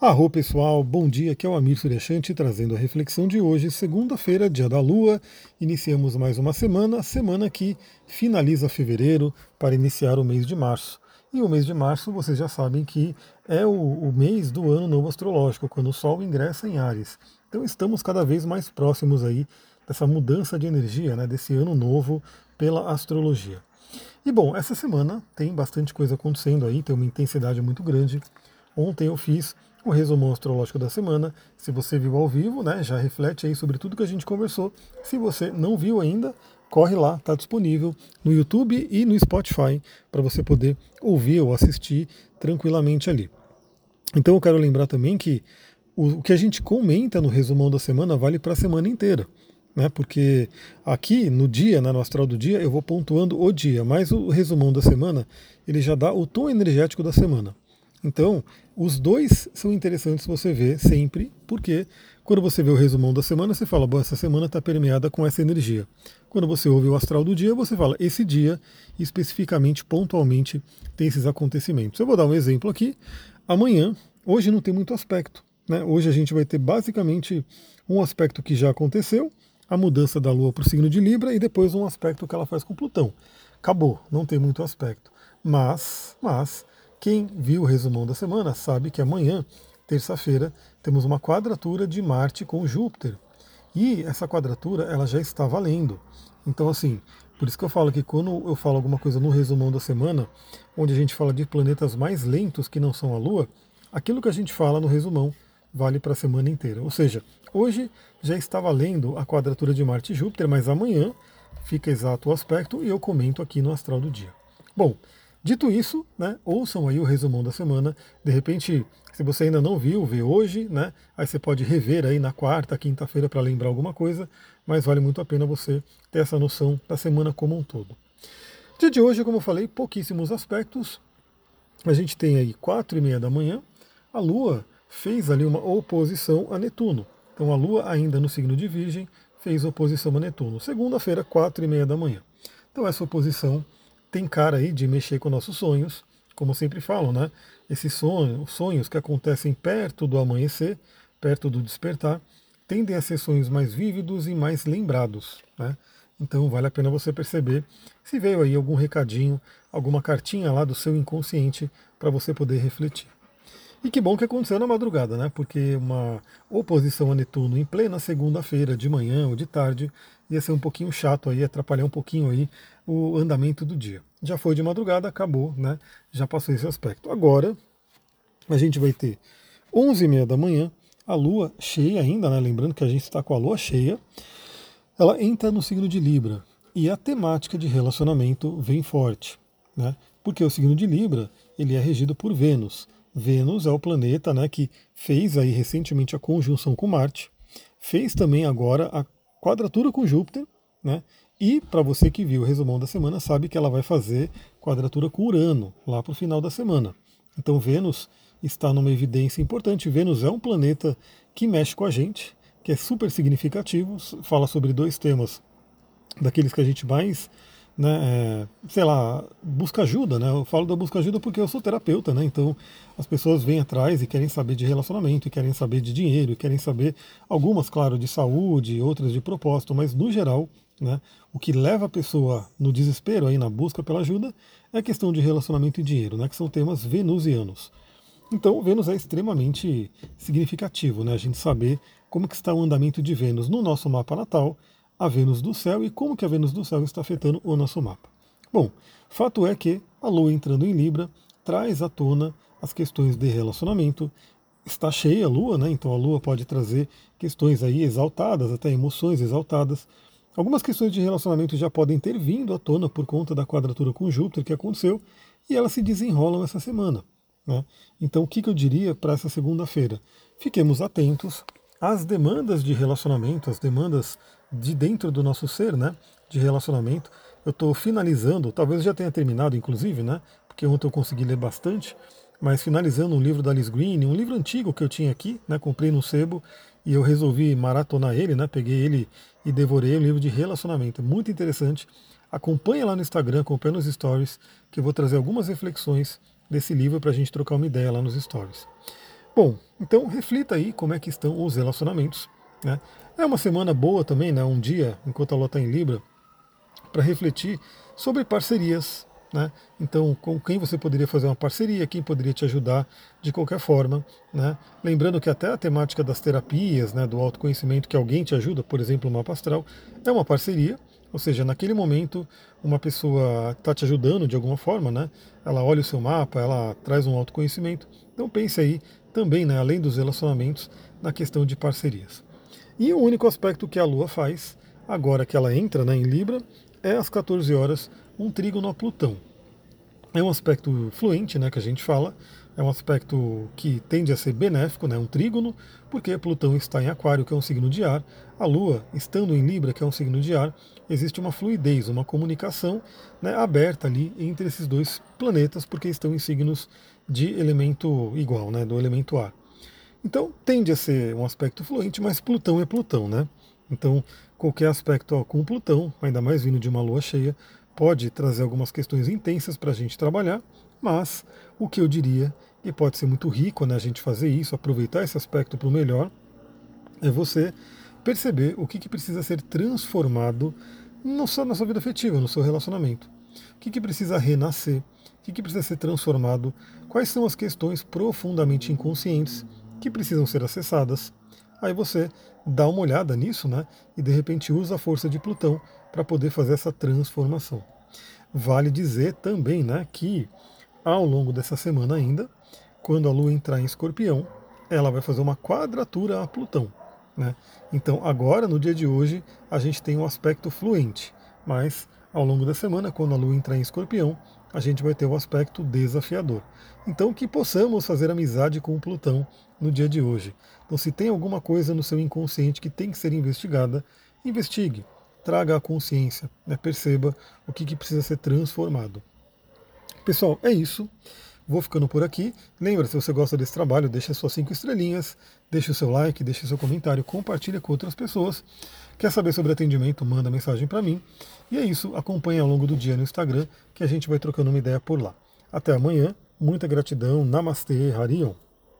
Arro pessoal, bom dia, aqui é o Amir Suryashanti trazendo a reflexão de hoje, segunda-feira, dia da Lua. Iniciamos mais uma semana, semana que finaliza fevereiro para iniciar o mês de março. E o mês de março, vocês já sabem que é o, o mês do ano novo astrológico, quando o Sol ingressa em Ares. Então estamos cada vez mais próximos aí dessa mudança de energia, né, desse ano novo pela astrologia. E bom, essa semana tem bastante coisa acontecendo aí, tem uma intensidade muito grande. Ontem eu fiz o resumão astrológico da semana. Se você viu ao vivo, né, já reflete aí sobre tudo que a gente conversou. Se você não viu ainda, corre lá, está disponível no YouTube e no Spotify para você poder ouvir ou assistir tranquilamente ali. Então eu quero lembrar também que o que a gente comenta no resumão da semana vale para a semana inteira. Né, porque aqui no dia, né, no astral do dia, eu vou pontuando o dia, mas o resumão da semana ele já dá o tom energético da semana. Então, os dois são interessantes você ver sempre, porque quando você vê o resumão da semana, você fala, bom, essa semana está permeada com essa energia. Quando você ouve o astral do dia, você fala, esse dia, especificamente, pontualmente, tem esses acontecimentos. Eu vou dar um exemplo aqui. Amanhã, hoje não tem muito aspecto. Né? Hoje a gente vai ter basicamente um aspecto que já aconteceu, a mudança da Lua para o signo de Libra, e depois um aspecto que ela faz com Plutão. Acabou, não tem muito aspecto. Mas, mas, quem viu o resumão da semana sabe que amanhã, terça-feira, temos uma quadratura de Marte com Júpiter. E essa quadratura ela já está valendo. Então, assim, por isso que eu falo que quando eu falo alguma coisa no resumão da semana, onde a gente fala de planetas mais lentos que não são a Lua, aquilo que a gente fala no resumão vale para a semana inteira. Ou seja, hoje já está valendo a quadratura de Marte e Júpiter, mas amanhã fica exato o aspecto e eu comento aqui no astral do dia. Bom, Dito isso, né, ouçam aí o resumão da semana. De repente, se você ainda não viu, vê hoje, né? Aí você pode rever aí na quarta, quinta-feira para lembrar alguma coisa, mas vale muito a pena você ter essa noção da semana como um todo. Dia de hoje, como eu falei, pouquíssimos aspectos. A gente tem aí quatro e meia da manhã, a Lua fez ali uma oposição a Netuno. Então a Lua, ainda no signo de Virgem, fez oposição a Netuno. Segunda-feira, quatro e meia da manhã. Então essa oposição tem cara aí de mexer com nossos sonhos, como sempre falam, né? Esses sonhos, sonhos que acontecem perto do amanhecer, perto do despertar, tendem a ser sonhos mais vívidos e mais lembrados, né? Então vale a pena você perceber se veio aí algum recadinho, alguma cartinha lá do seu inconsciente para você poder refletir. E que bom que aconteceu na madrugada, né? Porque uma oposição a Netuno em plena segunda-feira, de manhã ou de tarde, ia ser um pouquinho chato aí, atrapalhar um pouquinho aí o andamento do dia. Já foi de madrugada, acabou, né? Já passou esse aspecto. Agora, a gente vai ter 11h30 da manhã, a lua cheia ainda, né? Lembrando que a gente está com a lua cheia. Ela entra no signo de Libra e a temática de relacionamento vem forte, né? Porque o signo de Libra, ele é regido por Vênus. Vênus é o planeta né, que fez aí recentemente a conjunção com Marte, fez também agora a quadratura com Júpiter, né? E para você que viu o resumão da semana, sabe que ela vai fazer quadratura com Urano lá para o final da semana. Então Vênus está numa evidência importante. Vênus é um planeta que mexe com a gente, que é super significativo, fala sobre dois temas daqueles que a gente mais né, é, sei lá, busca ajuda, né? Eu falo da busca ajuda porque eu sou terapeuta, né? Então as pessoas vêm atrás e querem saber de relacionamento, e querem saber de dinheiro, e querem saber algumas, claro, de saúde, outras de propósito, mas no geral, né, o que leva a pessoa no desespero aí na busca pela ajuda é a questão de relacionamento e dinheiro, né? Que são temas venusianos. Então, Vênus é extremamente significativo, né? A gente saber como que está o andamento de Vênus no nosso mapa natal a Vênus do céu e como que a Vênus do céu está afetando o nosso mapa. Bom, fato é que a Lua entrando em Libra traz à tona as questões de relacionamento. Está cheia a Lua, né? Então a Lua pode trazer questões aí exaltadas, até emoções exaltadas. Algumas questões de relacionamento já podem ter vindo à tona por conta da quadratura com Júpiter que aconteceu e elas se desenrolam essa semana. Né? Então o que, que eu diria para essa segunda-feira? Fiquemos atentos às demandas de relacionamento, às demandas de dentro do nosso ser, né? De relacionamento. Eu estou finalizando, talvez já tenha terminado, inclusive, né? Porque ontem eu consegui ler bastante, mas finalizando um livro da Alice Green, um livro antigo que eu tinha aqui, né? Comprei no sebo e eu resolvi maratonar ele, né? Peguei ele e devorei um livro de relacionamento. Muito interessante. Acompanha lá no Instagram, acompanha nos stories, que eu vou trazer algumas reflexões desse livro para a gente trocar uma ideia lá nos stories. Bom, então reflita aí como é que estão os relacionamentos. Né? É uma semana boa também, né? um dia, enquanto a Lua está em Libra, para refletir sobre parcerias. Né? Então, com quem você poderia fazer uma parceria, quem poderia te ajudar de qualquer forma. Né? Lembrando que até a temática das terapias, né, do autoconhecimento, que alguém te ajuda, por exemplo, o mapa astral, é uma parceria. Ou seja, naquele momento, uma pessoa está te ajudando de alguma forma, né? Ela olha o seu mapa, ela traz um autoconhecimento. Então pense aí também, né, além dos relacionamentos, na questão de parcerias. E o único aspecto que a Lua faz, agora que ela entra né, em Libra, é às 14 horas, um trígono a Plutão. É um aspecto fluente, né, que a gente fala, é um aspecto que tende a ser benéfico, né, um trígono, porque Plutão está em Aquário, que é um signo de ar, a Lua, estando em Libra, que é um signo de ar, existe uma fluidez, uma comunicação né, aberta ali entre esses dois planetas, porque estão em signos de elemento igual, né, do elemento ar. Então tende a ser um aspecto fluente, mas Plutão é Plutão, né? Então qualquer aspecto ó, com Plutão, ainda mais vindo de uma lua cheia, pode trazer algumas questões intensas para a gente trabalhar, mas o que eu diria, e pode ser muito rico né, a gente fazer isso, aproveitar esse aspecto para o melhor, é você perceber o que, que precisa ser transformado não só na sua vida afetiva, no seu relacionamento. O que, que precisa renascer, o que, que precisa ser transformado, quais são as questões profundamente inconscientes que precisam ser acessadas. Aí você dá uma olhada nisso, né? E de repente usa a força de Plutão para poder fazer essa transformação. Vale dizer também, né, que ao longo dessa semana ainda, quando a Lua entrar em Escorpião, ela vai fazer uma quadratura a Plutão. Né? Então, agora, no dia de hoje, a gente tem um aspecto fluente, mas ao longo da semana, quando a Lua entrar em Escorpião, a gente vai ter o um aspecto desafiador. Então, que possamos fazer amizade com o Plutão no dia de hoje. Então, se tem alguma coisa no seu inconsciente que tem que ser investigada, investigue, traga a consciência, né? perceba o que, que precisa ser transformado. Pessoal, é isso. Vou ficando por aqui. Lembra, se você gosta desse trabalho, deixa suas cinco estrelinhas, deixa o seu like, deixa o seu comentário, compartilha com outras pessoas. Quer saber sobre atendimento, manda mensagem para mim. E é isso, acompanhe ao longo do dia no Instagram, que a gente vai trocando uma ideia por lá. Até amanhã, muita gratidão, Namastê, Harion.